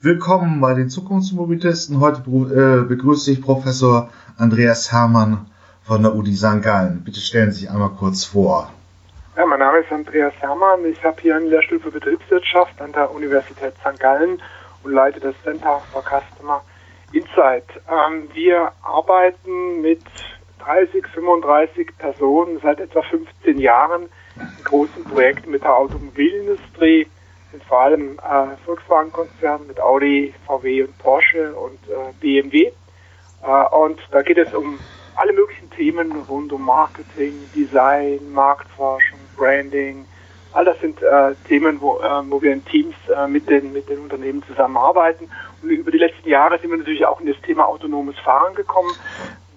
Willkommen bei den Zukunftsmobilisten. Heute äh, begrüße ich Professor Andreas Hermann von der Uni St. Gallen. Bitte stellen Sie sich einmal kurz vor. Ja, mein Name ist Andreas Hermann. Ich habe hier einen Lehrstuhl für Betriebswirtschaft an der Universität St. Gallen und leite das Center for Customer Insight. Ähm, wir arbeiten mit 30, 35 Personen seit etwa 15 Jahren in großen Projekten mit der Automobilindustrie sind vor allem äh, Volkswagen-Konzern mit Audi, VW und Porsche und äh, BMW. Äh, und da geht es um alle möglichen Themen rund um Marketing, Design, Marktforschung, Branding. All das sind äh, Themen, wo, äh, wo wir in Teams äh, mit, den, mit den Unternehmen zusammenarbeiten. Und über die letzten Jahre sind wir natürlich auch in das Thema autonomes Fahren gekommen.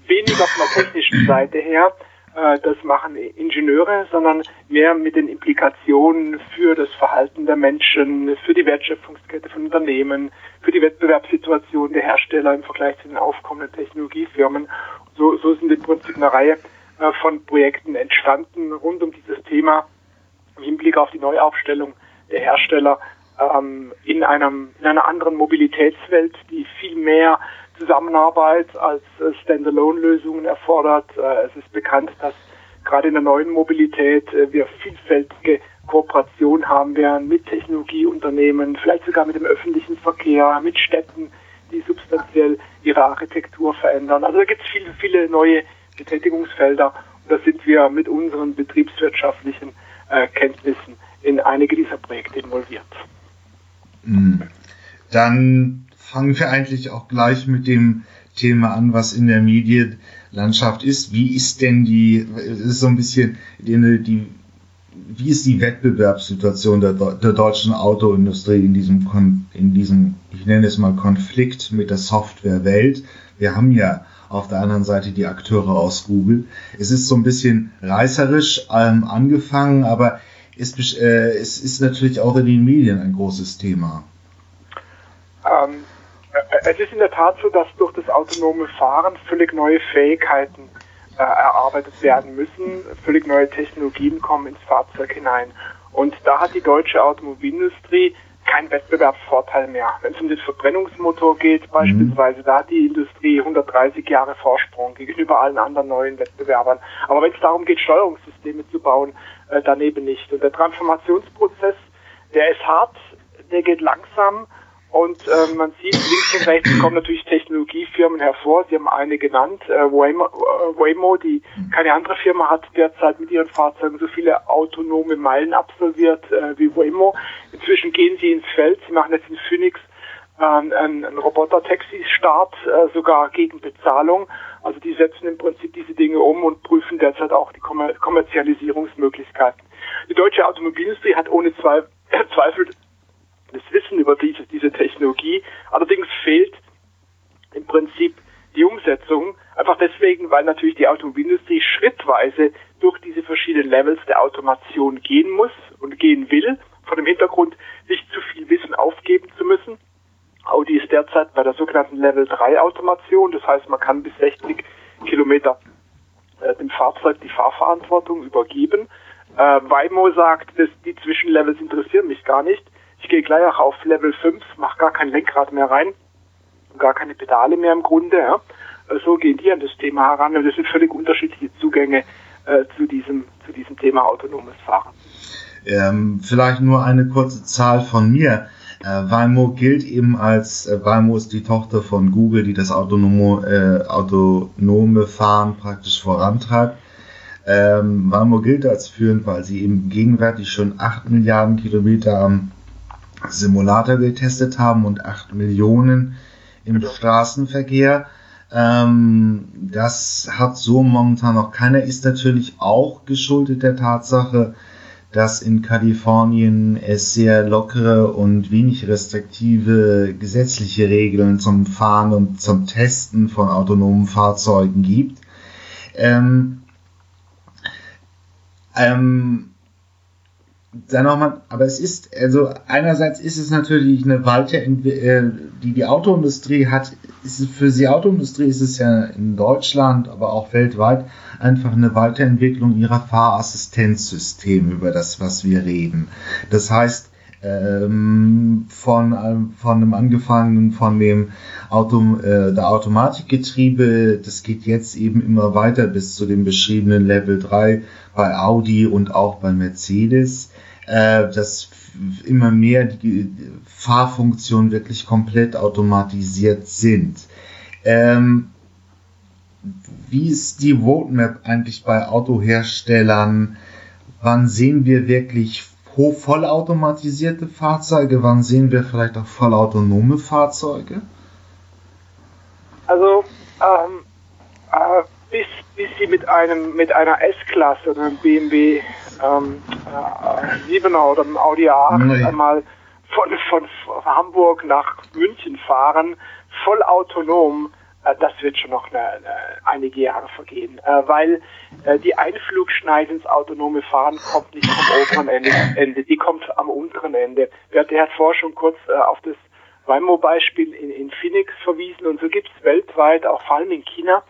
Weniger von der technischen Seite her, äh, das machen Ingenieure, sondern mehr mit den Implikationen für das Verhalten der Menschen, für die Wertschöpfungskette von Unternehmen, für die Wettbewerbssituation der Hersteller im Vergleich zu den aufkommenden Technologiefirmen. So, so sind im Prinzip eine Reihe äh, von Projekten entstanden rund um dieses Thema im Hinblick auf die Neuaufstellung der Hersteller ähm, in, einem, in einer anderen Mobilitätswelt, die viel mehr Zusammenarbeit als äh, Standalone-Lösungen erfordert. Äh, es ist bekannt, dass gerade in der neuen Mobilität äh, wir vielfältige Kooperationen haben werden mit Technologieunternehmen, vielleicht sogar mit dem öffentlichen Verkehr, mit Städten, die substanziell ihre Architektur verändern. Also da gibt es viele, viele neue Betätigungsfelder und da sind wir mit unseren betriebswirtschaftlichen Kenntnissen in einige dieser Projekte involviert. Hm. Dann fangen wir eigentlich auch gleich mit dem Thema an, was in der Medienlandschaft ist. Wie ist denn die, ist so ein bisschen die, die wie ist die Wettbewerbssituation der, der deutschen Autoindustrie in diesem, in diesem, ich nenne es mal Konflikt mit der Softwarewelt? Wir haben ja auf der anderen Seite die Akteure aus Google. Es ist so ein bisschen reißerisch ähm, angefangen, aber es, äh, es ist natürlich auch in den Medien ein großes Thema. Ähm, es ist in der Tat so, dass durch das autonome Fahren völlig neue Fähigkeiten äh, erarbeitet werden müssen, völlig neue Technologien kommen ins Fahrzeug hinein. Und da hat die deutsche Automobilindustrie keinen Wettbewerbsvorteil mehr. Wenn es um den Verbrennungsmotor geht, mhm. beispielsweise, da hat die Industrie 130 Jahre Vorsprung gegenüber allen anderen neuen Wettbewerbern. Aber wenn es darum geht, Steuerungssysteme zu bauen, äh, daneben nicht. Und der Transformationsprozess, der ist hart, der geht langsam und äh, man sieht, links und rechts kommen natürlich Technologiefirmen hervor. Sie haben eine genannt, äh, Waymo, äh, Waymo, die keine andere Firma hat derzeit mit ihren Fahrzeugen so viele autonome Meilen absolviert äh, wie Waymo. Inzwischen gehen sie ins Feld. Sie machen jetzt in Phoenix äh, einen, einen Roboter-Taxi-Start, äh, sogar gegen Bezahlung. Also die setzen im Prinzip diese Dinge um und prüfen derzeit auch die Kommer Kommerzialisierungsmöglichkeiten. Die deutsche Automobilindustrie hat ohne Zweifel das Wissen über diese, diese Technologie. Allerdings fehlt im Prinzip die Umsetzung. Einfach deswegen, weil natürlich die Automobilindustrie schrittweise durch diese verschiedenen Levels der Automation gehen muss und gehen will, vor dem Hintergrund nicht zu viel Wissen aufgeben zu müssen. Audi ist derzeit bei der sogenannten Level 3 Automation, das heißt, man kann bis 60 Kilometer äh, dem Fahrzeug die Fahrverantwortung übergeben. Äh, Waymo sagt, dass die Zwischenlevels interessieren mich gar nicht. Ich gehe gleich auch auf Level 5, mache gar kein Lenkrad mehr rein, gar keine Pedale mehr im Grunde. Ja. Äh, so gehen die an das Thema heran und das sind völlig unterschiedliche Zugänge äh, zu, diesem, zu diesem Thema autonomes Fahren. Ähm, vielleicht nur eine kurze Zahl von mir. Äh, Waymo gilt eben als, äh, Waymo ist die Tochter von Google, die das autonome, äh, autonome Fahren praktisch vorantreibt. Ähm, Waymo gilt als führend, weil sie eben gegenwärtig schon 8 Milliarden Kilometer am Simulator getestet haben und 8 Millionen im genau. Straßenverkehr. Ähm, das hat so momentan noch keiner, ist natürlich auch geschuldet der Tatsache, dass in Kalifornien es sehr lockere und wenig restriktive gesetzliche Regeln zum Fahren und zum Testen von autonomen Fahrzeugen gibt. Ähm, ähm, dann nochmal, aber es ist, also einerseits ist es natürlich eine Weiterentwicklung, äh, die die Autoindustrie hat, ist für die Autoindustrie ist es ja in Deutschland, aber auch weltweit einfach eine Weiterentwicklung ihrer Fahrassistenzsysteme über das, was wir reden. Das heißt, Ähm, von, äh, von dem angefangen von dem Auto, äh, der Automatikgetriebe, das geht jetzt eben immer weiter bis zu dem beschriebenen Level 3 bei Audi und auch bei Mercedes, äh, dass immer mehr die Fahrfunktionen wirklich komplett automatisiert sind. Ähm, wie ist die Roadmap eigentlich bei Autoherstellern? Wann sehen wir wirklich vollautomatisierte Fahrzeuge? Wann sehen wir vielleicht auch vollautonome Fahrzeuge? Also ähm, äh, sie mit einem mit einer S-Klasse oder einem BMW ähm, äh, 7er oder einem Audi A8 nee. einmal von, von Hamburg nach München fahren, voll autonom, äh, das wird schon noch eine, eine, einige Jahre vergehen, äh, weil äh, die Einflugschneide ins autonome Fahren kommt nicht vom oberen Ende, Ende die kommt am unteren Ende. Der hat vorher schon kurz auf das Waymo-Beispiel in, in Phoenix verwiesen und so gibt es weltweit, auch vor allem in China,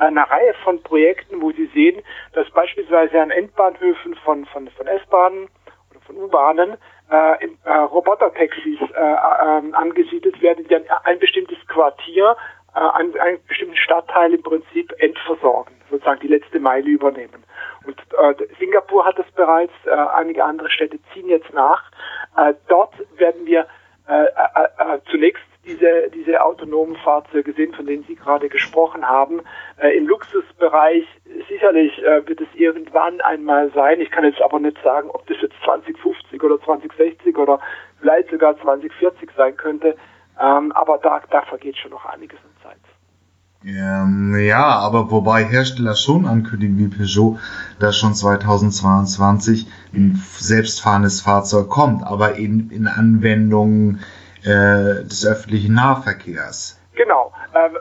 eine Reihe von Projekten, wo Sie sehen, dass beispielsweise an Endbahnhöfen von, von, von S-Bahnen oder von U-Bahnen äh, äh, Robotertaxis äh, äh, angesiedelt werden, die ein, ein bestimmtes Quartier äh, einen, einen bestimmten Stadtteil im Prinzip entversorgen, sozusagen die letzte Meile übernehmen. Und äh, Singapur hat das bereits, äh, einige andere Städte ziehen jetzt nach. Äh, dort werden wir äh, äh, äh, zunächst diese, diese autonomen Fahrzeuge sehen, von denen Sie gerade gesprochen haben. Äh, Im Luxusbereich sicherlich äh, wird es irgendwann einmal sein. Ich kann jetzt aber nicht sagen, ob das jetzt 2050 oder 2060 oder vielleicht sogar 2040 sein könnte. Ähm, aber da, da vergeht schon noch einiges an Zeit. Ähm, ja, aber wobei Hersteller schon ankündigen wie Peugeot, dass schon 2022 ein selbstfahrendes Fahrzeug kommt, aber in, in Anwendungen äh, des öffentlichen Nahverkehrs. Genau. Ähm,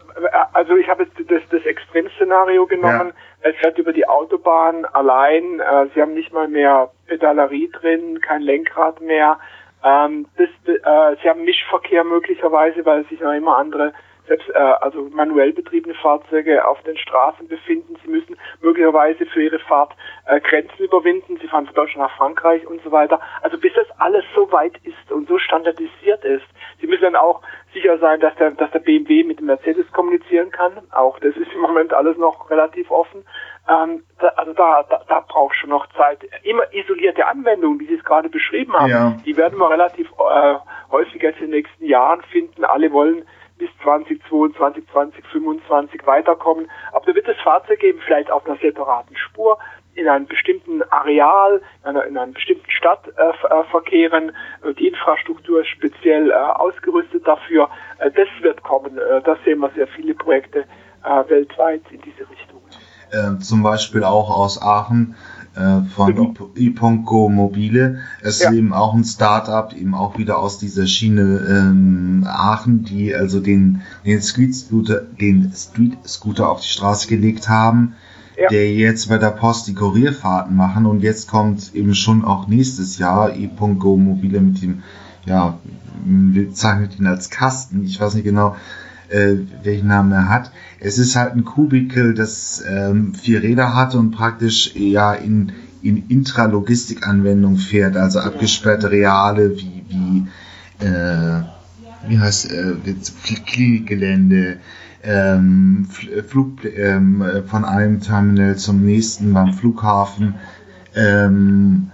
also ich habe jetzt das, das Extremszenario genommen. Ja. Es fährt über die Autobahn allein. Äh, Sie haben nicht mal mehr Pedalerie drin, kein Lenkrad mehr. Ähm, das, äh, sie haben Mischverkehr möglicherweise, weil sich noch immer andere selbst, äh, also manuell betriebene Fahrzeuge auf den Straßen befinden. Sie müssen möglicherweise für ihre Fahrt äh, Grenzen überwinden. Sie fahren von Deutschland nach Frankreich und so weiter. Also bis das alles so weit ist und so standardisiert ist. Sie müssen dann auch sicher sein, dass der, dass der BMW mit dem Mercedes kommunizieren kann. Auch das ist im Moment alles noch relativ offen. Ähm, da, also da, da, da braucht schon noch Zeit. Immer isolierte Anwendungen, wie Sie es gerade beschrieben haben, ja. die werden wir relativ äh, häufig jetzt in den nächsten Jahren finden. Alle wollen bis 2022, 2025 weiterkommen. Aber da wird es Fahrzeug geben, vielleicht auf einer separaten Spur, in einem bestimmten Areal, in einer, in einer bestimmten Stadt äh, äh verkehren. Die Infrastruktur ist speziell äh, ausgerüstet dafür. Äh, das wird kommen. Äh, da sehen wir sehr viele Projekte äh, weltweit in diese Richtung. Äh, zum Beispiel auch aus Aachen äh, von genau. Iponco Mobile. Es ja. ist eben auch ein Startup, eben auch wieder aus dieser Schiene ähm, Aachen, die also den, den Street Scooter, den Street Scooter auf die Straße gelegt haben, ja. der jetzt bei der Post die Kurierfahrten machen und jetzt kommt eben schon auch nächstes Jahr Iponco Mobile mit dem, ja, wir bezeichnen ihn als Kasten, ich weiß nicht genau, äh, welchen Namen er hat. Es ist halt ein Kubikel, das ähm, vier Räder hat und praktisch ja in, in Intralogistik-Anwendung fährt, also abgesperrte Reale wie, wie, äh, wie heißt äh, Klinikgelände, ähm, Flug, ähm, von einem Terminal zum nächsten beim Flughafen, ähm,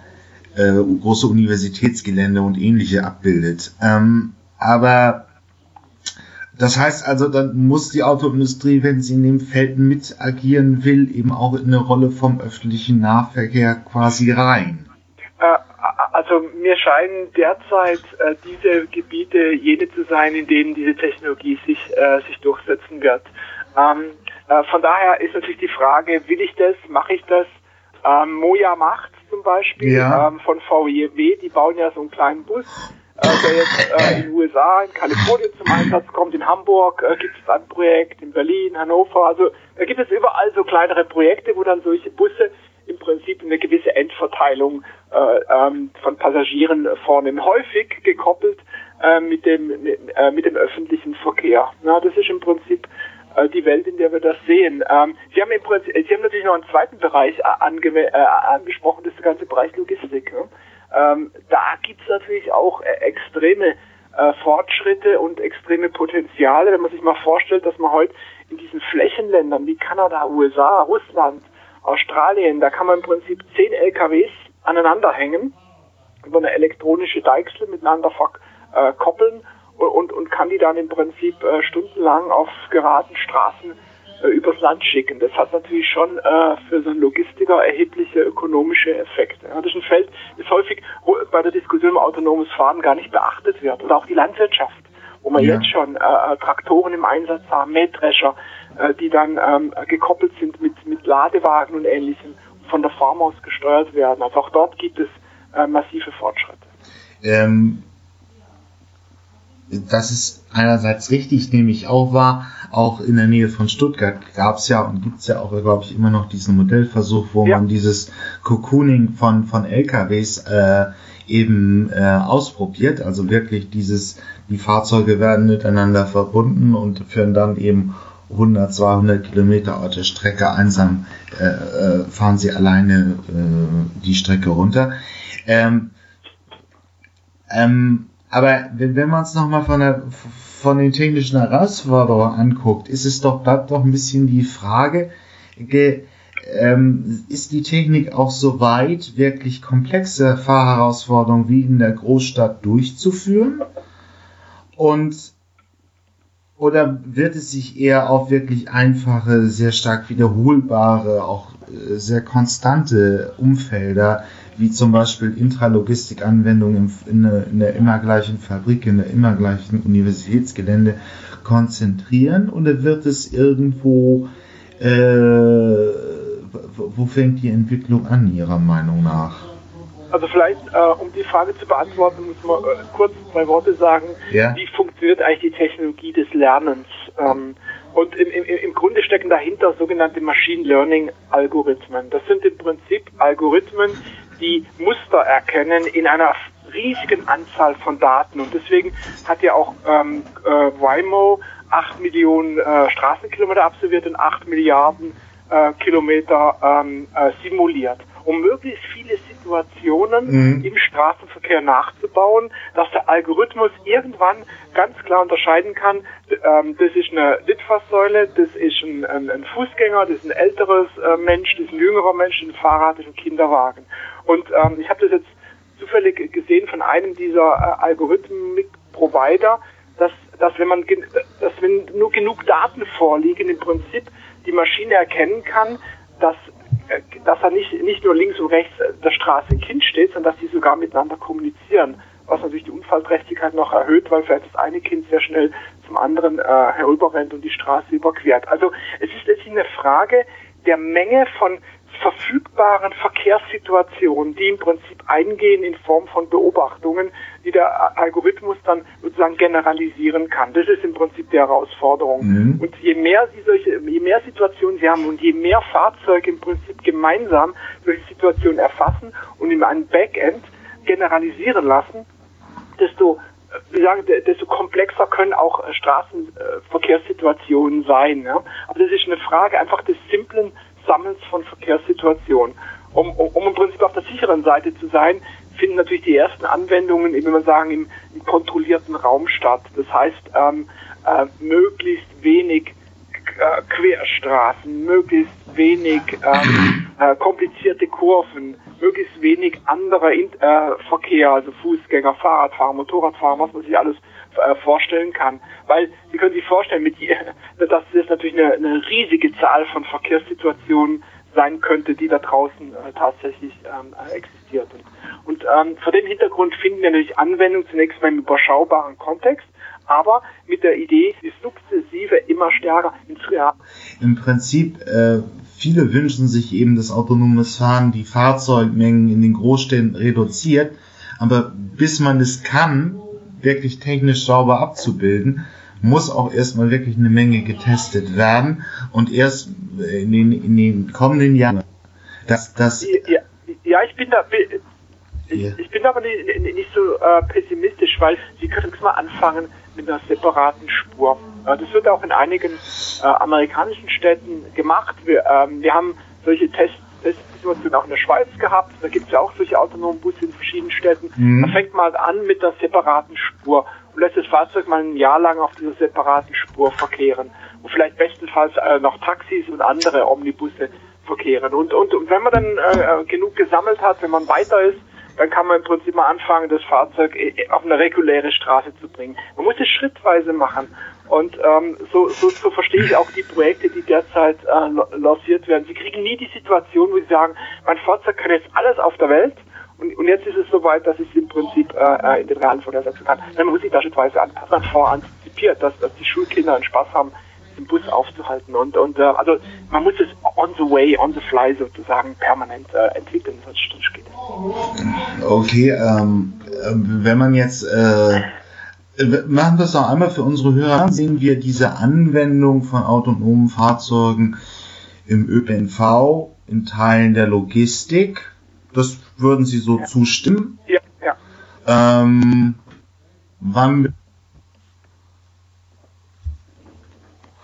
äh, große Universitätsgelände und ähnliche abbildet. Ähm, aber das heißt also, dann muss die Autoindustrie, wenn sie in dem Feld mit agieren will, eben auch in eine Rolle vom öffentlichen Nahverkehr quasi rein. Äh, also mir scheinen derzeit äh, diese Gebiete jene zu sein, in denen diese Technologie sich, äh, sich durchsetzen wird. Ähm, äh, von daher ist natürlich die Frage, will ich das, mache ich das? Ähm, Moja macht zum Beispiel ja. ähm, von VW, die bauen ja so einen kleinen Bus äh, der jetzt äh, in den USA, in Kalifornien zum Einsatz kommt, in Hamburg äh, gibt es ein Projekt, in Berlin, Hannover, also da gibt es überall so kleinere Projekte, wo dann solche Busse im Prinzip eine gewisse Endverteilung äh, ähm, von Passagieren vornehmen, häufig gekoppelt äh, mit dem mit, äh, mit dem öffentlichen Verkehr. Na, das ist im Prinzip äh, die Welt, in der wir das sehen. Ähm, Sie haben im Prinzip, Sie haben natürlich noch einen zweiten Bereich äh, ange äh, angesprochen, das ist der ganze Bereich Logistik. Ne? ähm, da natürlich auch äh, extreme äh, Fortschritte und extreme Potenziale, wenn man sich mal vorstellt, dass man heute in diesen Flächenländern wie Kanada, USA, Russland, Australien, da kann man im Prinzip zehn LKWs aneinander hängen, über eine elektronische Deichsel miteinander verkoppeln äh, und, und kann die dann im Prinzip stundenlang auf geraden Straßen äh, übers Land schicken. Das hat natürlich schon äh, für so einen Logistiker erhebliche ökonomische Effekte. Ja, das ist ein Feld, das häufig bei der Diskussion um autonomes Fahren gar nicht beachtet wird. Oder auch die Landwirtschaft, wo wir ja. jetzt schon äh, äh, Traktoren im Einsatz haben, Mähdrescher, äh, die dann ähm, gekoppelt sind mit, mit Ladewagen und Ähnlichem, von der Farm aus gesteuert werden. Also auch dort gibt es äh, massive Fortschritte. Ähm das ist einerseits richtig, nehme ich auch wahr. Auch in der Nähe von Stuttgart gab es ja und gibt es ja auch, glaube ich, immer noch diesen Modellversuch, wo ja. man dieses Cocooning von, von LKWs äh, eben äh, ausprobiert. Also wirklich dieses, die Fahrzeuge werden miteinander verbunden und führen dann eben 100, 200 Kilometer auf der Strecke einsam, äh, äh, fahren sie alleine äh, die Strecke runter. Ähm, ähm, aber wenn, man es nochmal von, von den technischen Herausforderungen anguckt, ist es doch, bleibt doch ein bisschen die Frage, ge, ähm, ist die Technik auch so weit, wirklich komplexe Fahrherausforderungen wie in der Großstadt durchzuführen? Und oder wird es sich eher auf wirklich einfache, sehr stark wiederholbare, auch äh, sehr konstante Umfelder wie zum Beispiel Intralogistikanwendungen in, der, in der immer gleichen Fabrik, in der immer gleichen Universitätsgelände konzentrieren oder wird es irgendwo, äh, wo fängt die Entwicklung an, Ihrer Meinung nach? Also vielleicht, äh, um die Frage zu beantworten, muss man äh, kurz zwei Worte sagen. Ja? Wie funktioniert eigentlich die Technologie des Lernens? Ähm, und im, im, im Grunde stecken dahinter sogenannte Machine Learning Algorithmen. Das sind im Prinzip Algorithmen, die Muster erkennen in einer riesigen Anzahl von Daten. Und deswegen hat ja auch ähm, äh, Waymo 8 Millionen äh, Straßenkilometer absolviert und 8 Milliarden äh, Kilometer ähm, äh, simuliert, um möglichst viele Situationen mhm. im Straßenverkehr nachzubauen, dass der Algorithmus irgendwann ganz klar unterscheiden kann, ähm, das ist eine Litfaßsäule, das ist ein, ein, ein, Fußgänger, das ist ein älteres äh, Mensch, das ist ein jüngerer Mensch, ein Fahrrad, das ist ein Kinderwagen. Und ähm, ich habe das jetzt zufällig gesehen von einem dieser äh, Algorithmik-Provider, dass, dass wenn man dass wenn nur genug Daten vorliegen, im Prinzip die Maschine erkennen kann, dass äh, dass da nicht, nicht nur links und rechts der Straße ein Kind steht, sondern dass die sogar miteinander kommunizieren. Was natürlich die Unfallträchtigkeit noch erhöht, weil vielleicht das eine Kind sehr schnell zum anderen äh, herüberrennt und die Straße überquert. Also es ist letztlich eine Frage der Menge von verfügbaren Verkehrssituationen, die im Prinzip eingehen in Form von Beobachtungen, die der Algorithmus dann sozusagen generalisieren kann. Das ist im Prinzip die Herausforderung. Mhm. Und je mehr Sie solche, je mehr Situationen Sie haben und je mehr Fahrzeuge im Prinzip gemeinsam solche Situationen erfassen und in einem Backend generalisieren lassen, desto wie sagen, desto komplexer können auch Straßenverkehrssituationen sein. Ja? Aber das ist eine Frage einfach des simplen Sammelns von Verkehrssituationen. Um, um, um im Prinzip auf der sicheren Seite zu sein, finden natürlich die ersten Anwendungen, wie man sagen, im, im kontrollierten Raum statt. Das heißt, ähm, äh, möglichst wenig äh, Querstraßen, möglichst wenig ähm, äh, komplizierte Kurven, möglichst wenig anderer äh, Verkehr, also Fußgänger, Fahrradfahrer, Motorradfahrer, was man sich alles äh, vorstellen kann. Weil Sie können sich vorstellen, mit dass das natürlich eine, eine riesige Zahl von Verkehrssituationen sein könnte, die da draußen äh, tatsächlich ähm, äh, existiert. Und, und ähm, vor dem Hintergrund finden wir natürlich Anwendung zunächst mal im überschaubaren Kontext, aber mit der Idee, die sukzessive immer stärker ins Real. Im Prinzip, äh, viele wünschen sich eben das autonomes Fahren, die Fahrzeugmengen in den Großstädten reduziert, aber bis man es kann, wirklich technisch sauber abzubilden, muss auch erstmal wirklich eine Menge getestet werden und erst in den, in den kommenden Jahren, dass das. Ja, ja, ich bin da. Ich, ich bin aber nicht, nicht so äh, pessimistisch, weil Sie können mal anfangen mit einer separaten Spur. Äh, das wird auch in einigen äh, amerikanischen Städten gemacht. Wir, ähm, wir haben solche Tests Testsituation auch in der Schweiz gehabt. Da gibt es ja auch solche autonomen Busse in verschiedenen Städten. Mhm. Da fängt man halt an mit der separaten Spur und lässt das Fahrzeug mal ein Jahr lang auf dieser separaten Spur verkehren. Und vielleicht bestenfalls äh, noch Taxis und andere Omnibusse verkehren. Und, und, und wenn man dann äh, äh genug gesammelt hat, wenn man weiter ist, dann kann man im Prinzip mal anfangen, das Fahrzeug äh, auf eine reguläre Straße zu bringen. Man muss es schrittweise machen. Und ähm, so, so, so verstehe ich auch die Projekte, die derzeit äh, lanciert werden. Sie kriegen nie die Situation, wo sie sagen, mein Fahrzeug kann jetzt alles auf der Welt und, und jetzt ist es soweit, dass ich es im Prinzip äh, äh in den realen Verkehr setzen kann. Dann muss ich da schrittweise anpassen. Vorantizipiert, dass, dass die Schulkinder einen Spaß haben, den Bus aufzuhalten. Und, und äh, also man muss es on the way, on the fly sozusagen permanent äh, entwickeln, sonst, geht Okay, ähm, äh, wenn man jetzt äh, machen wir es noch einmal für unsere Hörer. Sehen wir diese Anwendung von autonomen Fahrzeugen im ÖPNV, in Teilen der Logistik. Das würden Sie so ja. zustimmen? Ja, ja. Ähm, wann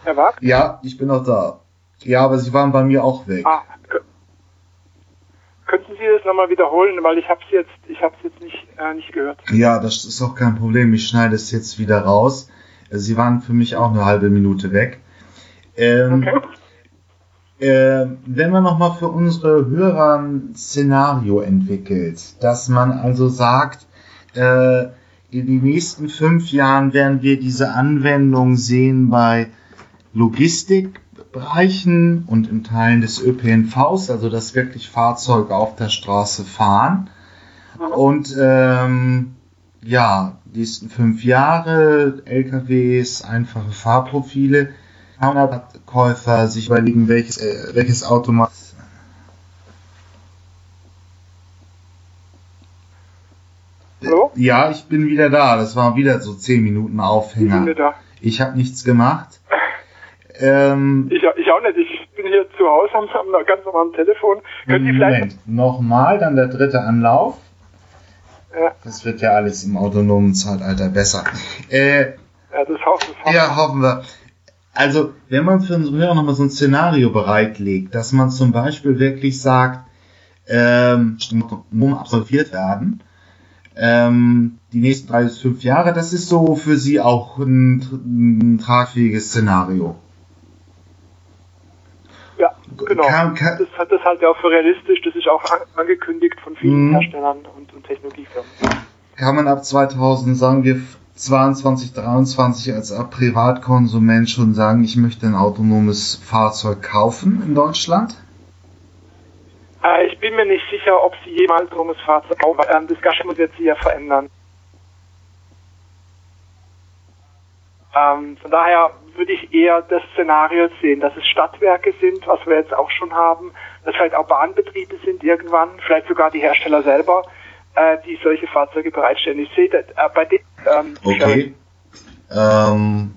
Herr Wag? Ja, ich bin noch da. Ja, aber Sie waren bei mir auch weg. Ah, könnten Sie das nochmal wiederholen, weil ich habe es jetzt, ich habe jetzt nicht, äh, nicht gehört. Ja, das ist auch kein Problem. Ich schneide es jetzt wieder raus. Sie waren für mich auch eine halbe Minute weg. Ähm, okay. Äh, wenn man nochmal für unsere Hörer ein Szenario entwickelt, dass man also sagt, äh, in den nächsten fünf Jahren werden wir diese Anwendung sehen bei Logistikbereichen und in Teilen des ÖPNVs, also dass wirklich Fahrzeuge auf der Straße fahren. Und ähm, ja, die nächsten fünf Jahre, LKWs, einfache Fahrprofile, Käufer sich überlegen, welches, äh, welches Auto macht. Hallo? Ja, ich bin wieder da. Das war wieder so zehn Minuten Aufhänger. Ich habe nichts gemacht. Ähm, ich, ich auch nicht. Ich bin hier zu Hause am, am ganz normalen Telefon. Können Sie vielleicht. Nochmal, dann der dritte Anlauf. Ja. Das wird ja alles im autonomen Zeitalter besser. Äh, ja, das hoffen, wir. Ja, hoffen wir. Also, wenn man für unsere Hörer nochmal so ein Szenario bereitlegt, dass man zum Beispiel wirklich sagt, ähm, absolviert werden, ähm, die nächsten drei bis fünf Jahre, das ist so für Sie auch ein, ein tragfähiges Szenario. Genau. Kann, kann, das, hat das halt ja auch für realistisch, das ist auch an, angekündigt von vielen mhm. Herstellern und, und Technologiefirmen. Kann man ab 2000, sagen wir 22, 23 als Privatkonsument schon sagen, ich möchte ein autonomes Fahrzeug kaufen in Deutschland? Äh, ich bin mir nicht sicher, ob sie jemals ein autonomes Fahrzeug kaufen. Ähm, das Geschäft wird sich ja verändern. Ähm, von daher würde ich eher das Szenario sehen, dass es Stadtwerke sind, was wir jetzt auch schon haben, dass vielleicht auch Bahnbetriebe sind irgendwann, vielleicht sogar die Hersteller selber, äh, die solche Fahrzeuge bereitstellen. Ich sehe das, äh, bei den ähm, Okay. Ähm,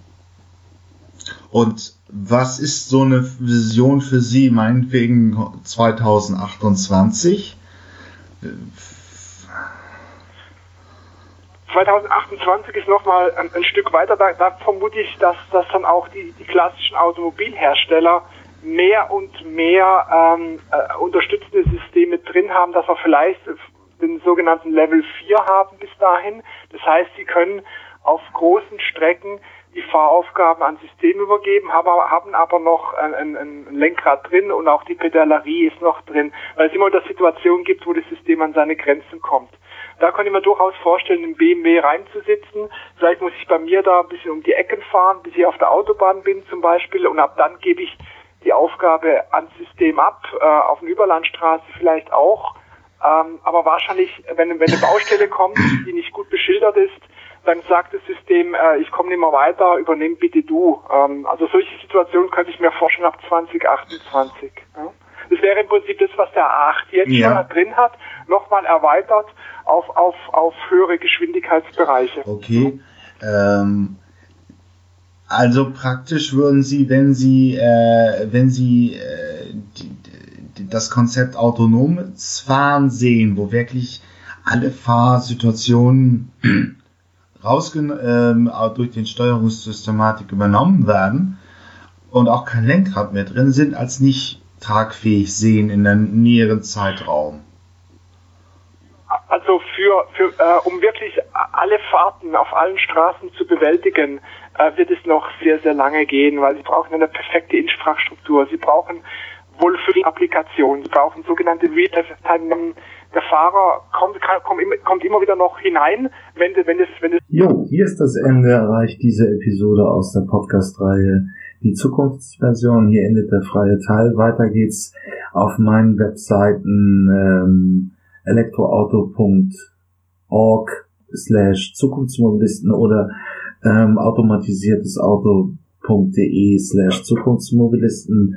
und was ist so eine Vision für Sie, meinetwegen 2028? 2028 ist nochmal ein, ein Stück weiter. Da, da vermute ich, dass, dass dann auch die, die klassischen Automobilhersteller mehr und mehr ähm, äh, unterstützende Systeme drin haben, dass wir vielleicht den sogenannten Level 4 haben bis dahin. Das heißt, sie können auf großen Strecken die Fahraufgaben an System übergeben, haben, haben aber noch ein, ein, ein, Lenkrad drin und auch die Pedalerie ist noch drin, weil es immer wieder Situationen gibt, wo das System an seine Grenzen kommt. Da kann ich mir durchaus vorstellen, im BMW reinzusitzen. Vielleicht muss ich bei mir da ein bisschen um die Ecken fahren, bis ich auf der Autobahn bin zum Beispiel. Und ab dann gebe ich die Aufgabe ans System ab, äh, auf eine Überlandstraße vielleicht auch. Ähm, aber wahrscheinlich, wenn, wenn eine Baustelle kommt, die nicht gut beschildert ist, dann sagt das System, äh, ich komme nicht mehr weiter, übernimm bitte du. Ähm, also solche Situationen könnte ich mir vorstellen ab 2028. Ja? Das wäre im Prinzip das, was der A8 jetzt ja. schon drin hat, nochmal erweitert auf, auf, auf höhere Geschwindigkeitsbereiche. Okay. Ähm, also praktisch würden Sie, wenn Sie, äh, wenn Sie äh, die, die, das Konzept autonomes Fahren sehen, wo wirklich alle Fahrsituationen rausgen ähm, durch den Steuerungssystematik übernommen werden und auch kein Lenkrad mehr drin sind, als nicht tragfähig sehen in einem näheren Zeitraum? Also für, für äh, um wirklich alle Fahrten auf allen Straßen zu bewältigen, äh, wird es noch sehr, sehr lange gehen, weil sie brauchen eine perfekte Infrastruktur. Sie brauchen wohl für die Applikation, sie brauchen sogenannte Real-Time der Fahrer kommt, kommt, kommt immer wieder noch hinein, wenn, es, wenn es. Jo, hier ist das Ende erreicht diese Episode aus der Podcast-Reihe die Zukunftsversion. Hier endet der freie Teil. Weiter geht's auf meinen Webseiten ähm, elektroauto.org slash Zukunftsmobilisten oder ähm, automatisiertes Auto.de slash Zukunftsmobilisten.